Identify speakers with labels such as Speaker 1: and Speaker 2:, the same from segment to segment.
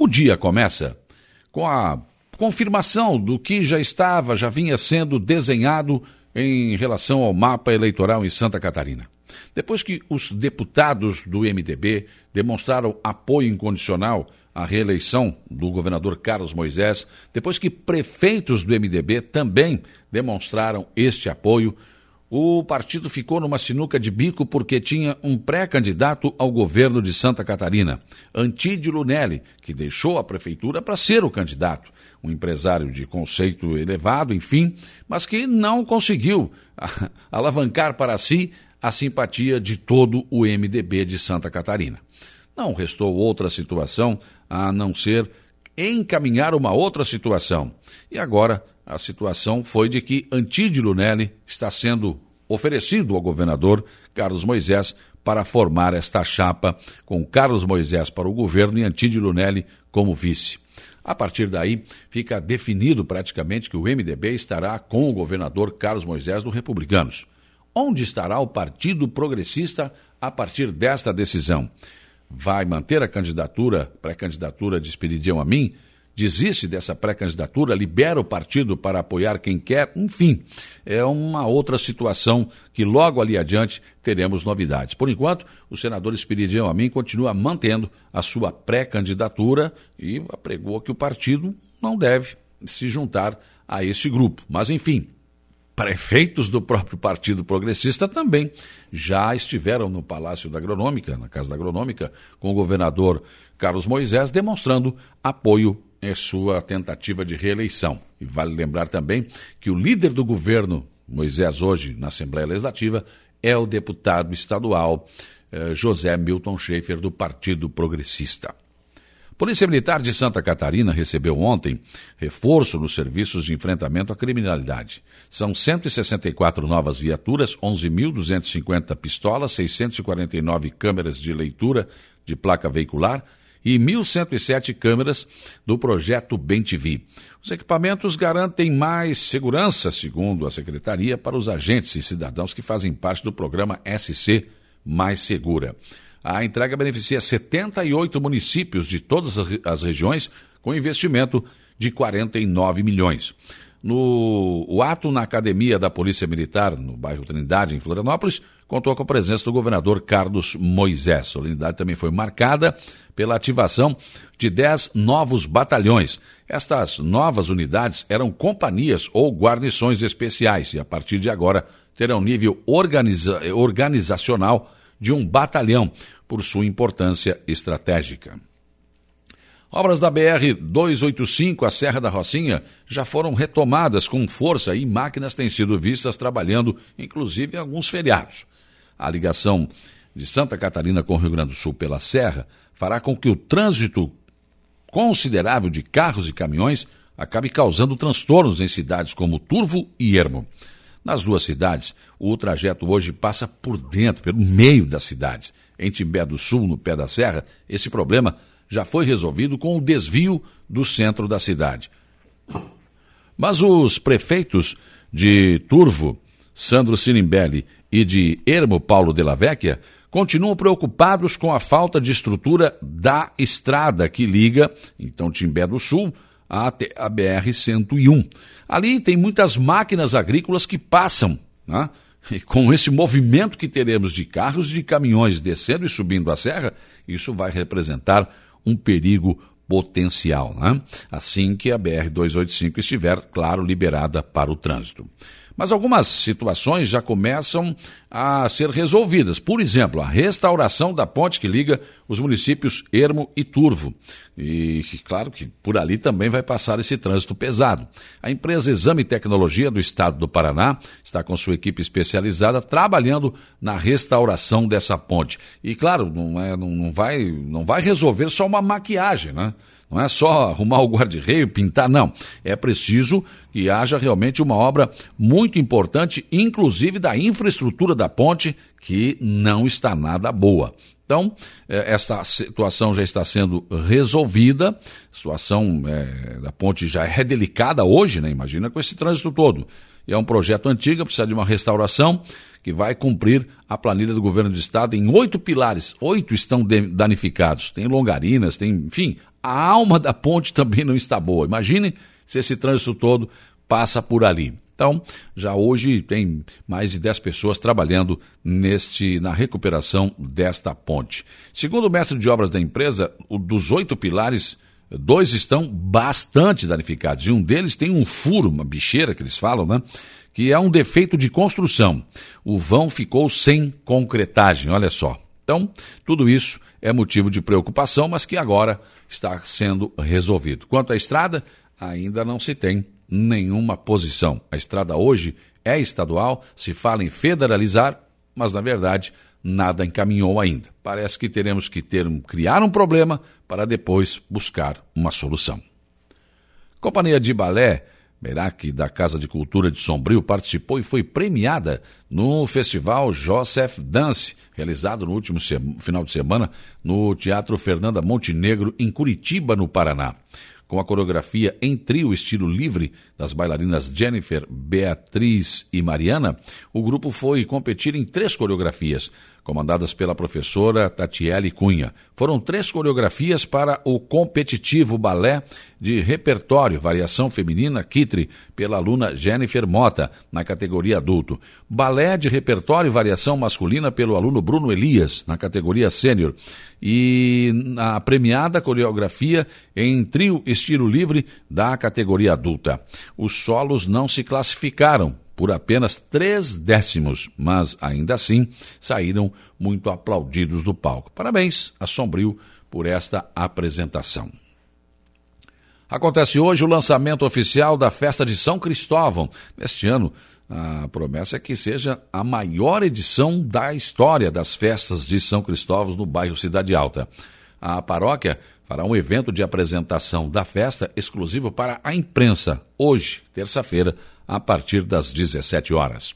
Speaker 1: O dia começa com a confirmação do que já estava, já vinha sendo desenhado em relação ao mapa eleitoral em Santa Catarina. Depois que os deputados do MDB demonstraram apoio incondicional à reeleição do governador Carlos Moisés, depois que prefeitos do MDB também demonstraram este apoio, o partido ficou numa sinuca de bico porque tinha um pré-candidato ao governo de Santa Catarina, Antídio Lunelli, que deixou a prefeitura para ser o candidato. Um empresário de conceito elevado, enfim, mas que não conseguiu alavancar para si a simpatia de todo o MDB de Santa Catarina. Não restou outra situação a não ser encaminhar uma outra situação. E agora a situação foi de que Antídio Lunelli está sendo oferecido ao governador Carlos Moisés para formar esta chapa com Carlos Moisés para o governo e Antídio Lunelli como vice. A partir daí, fica definido praticamente que o MDB estará com o governador Carlos Moisés do Republicanos. Onde estará o Partido Progressista a partir desta decisão? Vai manter a candidatura, pré-candidatura de Espiridião a mim? Desiste dessa pré-candidatura, libera o partido para apoiar quem quer, enfim, é uma outra situação que logo ali adiante teremos novidades. Por enquanto, o senador Espiridião Amin continua mantendo a sua pré-candidatura e apregou que o partido não deve se juntar a este grupo. Mas, enfim, prefeitos do próprio Partido Progressista também já estiveram no Palácio da Agronômica, na Casa da Agronômica, com o governador Carlos Moisés, demonstrando apoio em sua tentativa de reeleição. E vale lembrar também que o líder do governo, Moisés, hoje na Assembleia Legislativa, é o deputado estadual eh, José Milton Schaefer, do Partido Progressista. Polícia Militar de Santa Catarina recebeu ontem reforço nos serviços de enfrentamento à criminalidade. São 164 novas viaturas, 11.250 pistolas, 649 câmeras de leitura de placa veicular, e 1.107 câmeras do projeto BenTV. Os equipamentos garantem mais segurança, segundo a Secretaria, para os agentes e cidadãos que fazem parte do programa SC Mais Segura. A entrega beneficia 78 municípios de todas as regiões, com investimento de 49 milhões. No o ato na Academia da Polícia Militar, no bairro Trindade, em Florianópolis, contou com a presença do governador Carlos Moisés. A solenidade também foi marcada pela ativação de 10 novos batalhões. Estas novas unidades eram companhias ou guarnições especiais e, a partir de agora, terão nível organiza organizacional de um batalhão, por sua importância estratégica. Obras da BR-285, a Serra da Rocinha, já foram retomadas com força e máquinas têm sido vistas trabalhando, inclusive em alguns feriados. A ligação de Santa Catarina com o Rio Grande do Sul pela Serra fará com que o trânsito considerável de carros e caminhões acabe causando transtornos em cidades como Turvo e Ermo. Nas duas cidades, o trajeto hoje passa por dentro, pelo meio das cidades. Em Timbé do Sul, no pé da serra, esse problema já foi resolvido com o desvio do centro da cidade. Mas os prefeitos de Turvo, Sandro Sinimbelli, e de Ermo Paulo de la Vecchia continuam preocupados com a falta de estrutura da estrada que liga, então, Timbé do Sul até a BR-101. Ali tem muitas máquinas agrícolas que passam, né? E com esse movimento que teremos de carros e de caminhões descendo e subindo a serra, isso vai representar um perigo potencial, né? assim que a BR-285 estiver, claro, liberada para o trânsito. Mas algumas situações já começam a ser resolvidas. Por exemplo, a restauração da ponte que liga os municípios Ermo e Turvo. E claro que por ali também vai passar esse trânsito pesado. A empresa Exame Tecnologia do Estado do Paraná está com sua equipe especializada trabalhando na restauração dessa ponte. E claro, não, é, não, vai, não vai resolver só uma maquiagem, né? Não é só arrumar o guarda-reio, pintar, não. É preciso que haja realmente uma obra muito importante, inclusive da infraestrutura da ponte, que não está nada boa. Então, é, esta situação já está sendo resolvida, a situação é, da ponte já é delicada hoje, né? Imagina com esse trânsito todo. e é um projeto antigo, precisa de uma restauração que vai cumprir a planilha do governo do estado em oito pilares. Oito estão danificados. Tem longarinas, tem, enfim, a alma da ponte também não está boa. Imagine se esse trânsito todo passa por ali. Então, já hoje tem mais de 10 pessoas trabalhando neste na recuperação desta ponte. Segundo o mestre de obras da empresa, dos oito pilares, dois estão bastante danificados. E um deles tem um furo, uma bicheira que eles falam, né? Que é um defeito de construção. O vão ficou sem concretagem, olha só. Então, tudo isso é motivo de preocupação, mas que agora está sendo resolvido. Quanto à estrada, ainda não se tem nenhuma posição. A estrada hoje é estadual, se fala em federalizar, mas na verdade nada encaminhou ainda. Parece que teremos que ter, criar um problema para depois buscar uma solução. Companhia de Balé Merak, da Casa de Cultura de Sombrio, participou e foi premiada no Festival Joseph Dance, realizado no último final de semana no Teatro Fernanda Montenegro, em Curitiba, no Paraná. Com a coreografia em trio estilo livre das bailarinas Jennifer, Beatriz e Mariana, o grupo foi competir em três coreografias, comandadas pela professora Tatiele Cunha. Foram três coreografias para o competitivo balé de repertório Variação Feminina Kitri, pela aluna Jennifer Mota, na categoria adulto. Balé de repertório Variação Masculina pelo aluno Bruno Elias, na categoria sênior. E a premiada coreografia em trio estilo livre da categoria adulta. Os solos não se classificaram por apenas três décimos, mas ainda assim saíram muito aplaudidos do palco. Parabéns a Sombrio por esta apresentação. Acontece hoje o lançamento oficial da festa de São Cristóvão. Neste ano, a promessa é que seja a maior edição da história das festas de São Cristóvão no bairro Cidade Alta. A paróquia fará um evento de apresentação da festa exclusivo para a imprensa, hoje, terça-feira, a partir das 17 horas.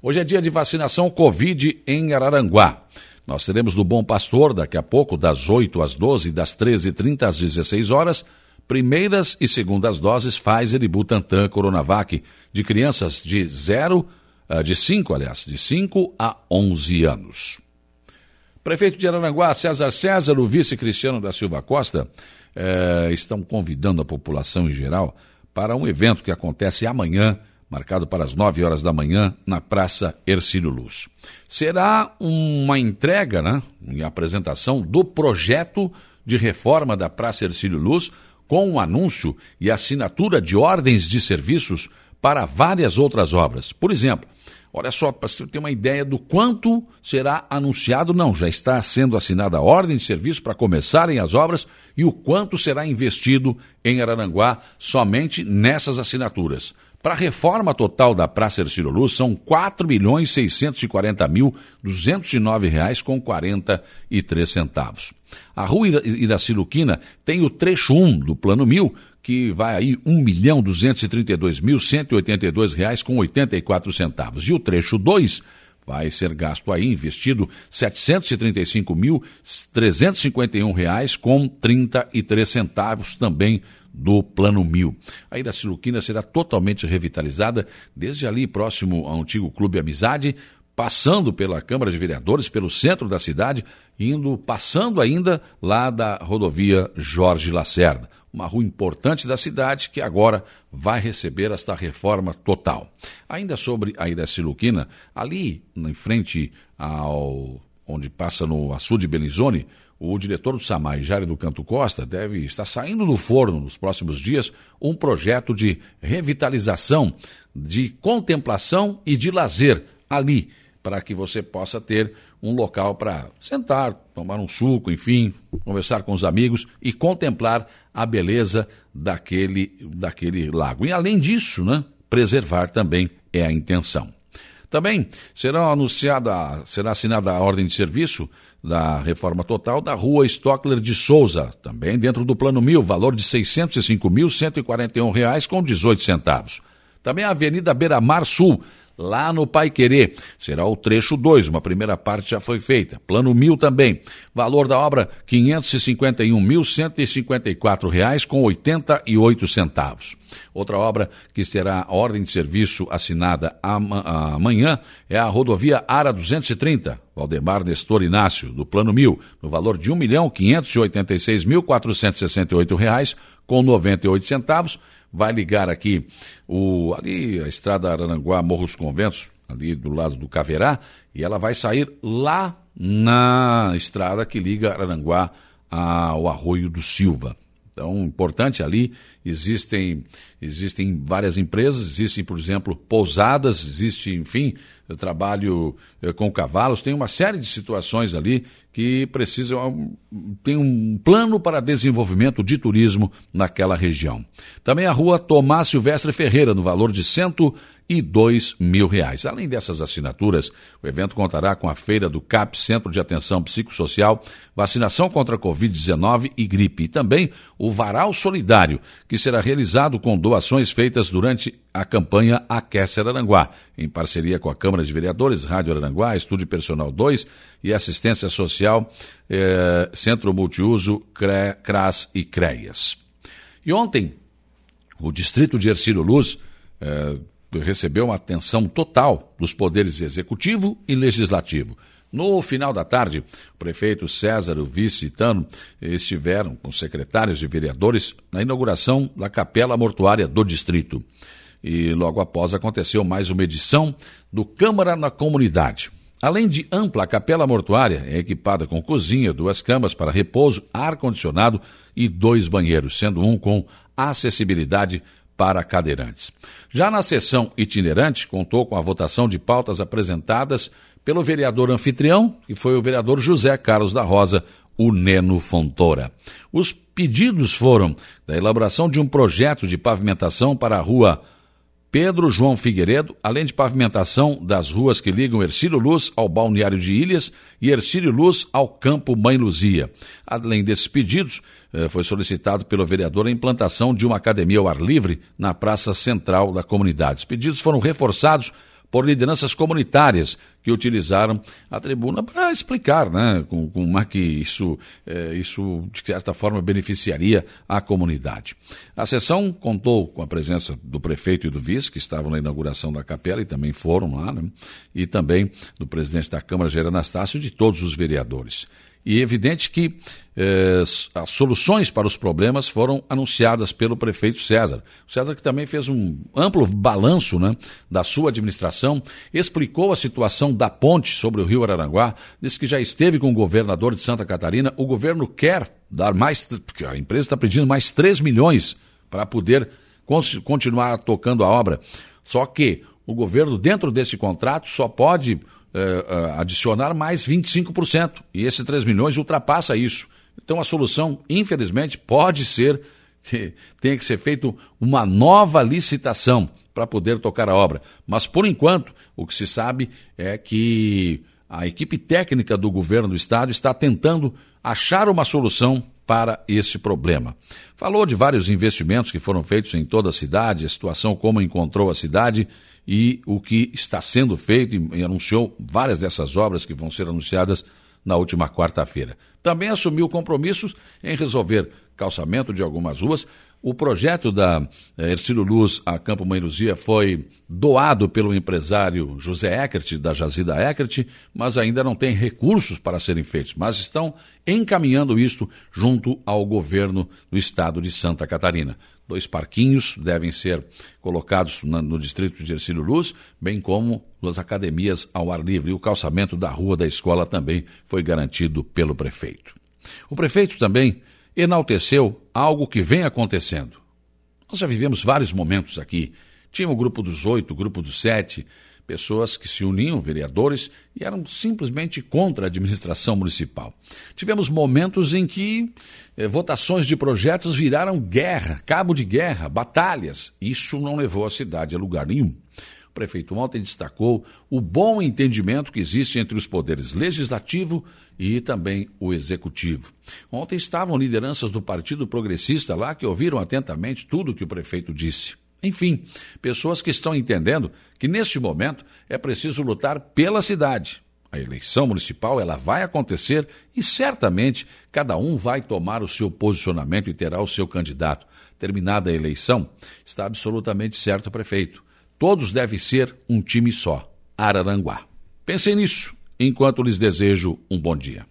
Speaker 1: Hoje é dia de vacinação Covid em Araranguá. Nós teremos no Bom Pastor, daqui a pouco, das 8 às 12, das 13h30 às 16 horas, primeiras e segundas doses Pfizer e Butantan Coronavac de crianças de 0, eh, de 5, aliás, de 5 a 11 anos. Prefeito de Araranguá, César César, o vice Cristiano da Silva Costa, eh, estão convidando a população em geral para um evento que acontece amanhã marcado para as 9 horas da manhã, na Praça Ercílio Luz. Será uma entrega, né, e apresentação do projeto de reforma da Praça Ercílio Luz, com um anúncio e assinatura de ordens de serviços para várias outras obras. Por exemplo, olha só, para você ter uma ideia do quanto será anunciado, não, já está sendo assinada a ordem de serviço para começarem as obras e o quanto será investido em Araranguá somente nessas assinaturas. Para a reforma total da Praça Ercílio Luz, são R$ 4.640.209,43 com 43 centavos. A rua Iraciluquina tem o trecho 1 do Plano Mil, que vai aí R$ 1.232.182,00 com 84 centavos. E o trecho 2 vai ser gasto aí, investido R$ 735.351,00 com 33 centavos também do Plano Mil. A Iraciluquina será totalmente revitalizada, desde ali próximo ao antigo Clube Amizade, passando pela Câmara de Vereadores, pelo centro da cidade, indo, passando ainda lá da rodovia Jorge Lacerda. Uma rua importante da cidade que agora vai receber esta reforma total. Ainda sobre a Iraciluquina, ali em frente ao onde passa no açude Belizone, o diretor do SAMAI, Jário do Canto Costa, deve estar saindo do forno nos próximos dias um projeto de revitalização, de contemplação e de lazer ali, para que você possa ter um local para sentar, tomar um suco, enfim, conversar com os amigos e contemplar a beleza daquele, daquele lago. E além disso, né, preservar também é a intenção. Também será anunciada, será assinada a ordem de serviço da reforma total da rua Stockler de Souza, também dentro do Plano Mil, valor de R$ 605.141,18. com 18 centavos. Também a Avenida Beira Mar Sul, lá no Pai Querer. Será o trecho 2, uma primeira parte já foi feita. Plano mil também. Valor da obra, R$ 551.154,88 com 88 centavos. Outra obra que terá ordem de serviço assinada amanhã é a rodovia Ara 230, Valdemar Nestor Inácio, do Plano Mil, no valor de R$ 1.586.468,00 com 98 centavos. Vai ligar aqui o, ali a estrada Arananguá, Morros Conventos, ali do lado do Caverá, e ela vai sair lá na estrada que liga Arananguá ao Arroio do Silva. Então, importante ali, existem, existem várias empresas, existem, por exemplo, pousadas, existe, enfim, trabalho eh, com cavalos, tem uma série de situações ali que precisam, tem um plano para desenvolvimento de turismo naquela região. Também a rua Tomás Silvestre Ferreira, no valor de cento e dois mil reais. Além dessas assinaturas, o evento contará com a feira do CAP, Centro de Atenção Psicossocial, vacinação contra a Covid-19 e gripe, e também o Varal Solidário, que será realizado com doações feitas durante a campanha Aquece Aranguá, em parceria com a Câmara de Vereadores, Rádio Aranguá, Estúdio Personal 2 e Assistência Social, eh, Centro Multiuso, CRE, CRAS e CREAS. E ontem, o Distrito de Ercílio Luz eh, recebeu uma atenção total dos poderes executivo e legislativo. No final da tarde, o prefeito César e o vice Tano estiveram com secretários e vereadores na inauguração da capela mortuária do distrito. E logo após aconteceu mais uma edição do Câmara na Comunidade. Além de ampla, a capela mortuária é equipada com cozinha, duas camas para repouso, ar-condicionado e dois banheiros, sendo um com acessibilidade para cadeirantes. Já na sessão itinerante, contou com a votação de pautas apresentadas pelo vereador anfitrião, que foi o vereador José Carlos da Rosa, o Neno Fontoura. Os pedidos foram da elaboração de um projeto de pavimentação para a rua Pedro João Figueiredo, além de pavimentação das ruas que ligam Ercílio Luz ao balneário de Ilhas e Ercílio Luz ao campo Mãe Luzia. Além desses pedidos, eh, foi solicitado pelo vereador a implantação de uma academia ao ar livre na praça central da comunidade. Os pedidos foram reforçados por lideranças comunitárias que utilizaram a tribuna para explicar né, como, como é que isso, é, isso, de certa forma, beneficiaria a comunidade. A sessão contou com a presença do prefeito e do vice, que estavam na inauguração da capela e também foram lá, né, e também do presidente da Câmara, Jair Anastácio, e de todos os vereadores. E é evidente que eh, as soluções para os problemas foram anunciadas pelo prefeito César. O César que também fez um amplo balanço né, da sua administração, explicou a situação da ponte sobre o rio Araranguá, disse que já esteve com o governador de Santa Catarina. O governo quer dar mais, porque a empresa está pedindo mais 3 milhões para poder continuar tocando a obra. Só que o governo, dentro desse contrato, só pode uh, adicionar mais 25%. E esses 3 milhões ultrapassa isso. Então a solução, infelizmente, pode ser que tenha que ser feita uma nova licitação para poder tocar a obra. Mas, por enquanto, o que se sabe é que a equipe técnica do governo do estado está tentando achar uma solução para esse problema. Falou de vários investimentos que foram feitos em toda a cidade, a situação como encontrou a cidade e o que está sendo feito e anunciou várias dessas obras que vão ser anunciadas na última quarta-feira. Também assumiu compromissos em resolver calçamento de algumas ruas. O projeto da eh, Ercílio Luz a Campo Mãe Luzia foi doado pelo empresário José Eckert, da Jazida Eckert, mas ainda não tem recursos para serem feitos. Mas estão encaminhando isto junto ao governo do estado de Santa Catarina. Dois parquinhos devem ser colocados no distrito de Ercílio Luz, bem como as academias ao ar livre. E o calçamento da rua da escola também foi garantido pelo prefeito. O prefeito também enalteceu algo que vem acontecendo. Nós já vivemos vários momentos aqui. Tinha o grupo dos oito, o grupo dos sete, pessoas que se uniam, vereadores, e eram simplesmente contra a administração municipal. Tivemos momentos em que eh, votações de projetos viraram guerra, cabo de guerra, batalhas. Isso não levou a cidade a lugar nenhum. O prefeito ontem destacou o bom entendimento que existe entre os poderes legislativo e também o executivo. Ontem estavam lideranças do Partido Progressista lá que ouviram atentamente tudo o que o prefeito disse. Enfim, pessoas que estão entendendo que neste momento é preciso lutar pela cidade. A eleição municipal ela vai acontecer e certamente cada um vai tomar o seu posicionamento e terá o seu candidato. Terminada a eleição, está absolutamente certo prefeito. Todos devem ser um time só, Araranguá. Pensem nisso enquanto lhes desejo um bom dia.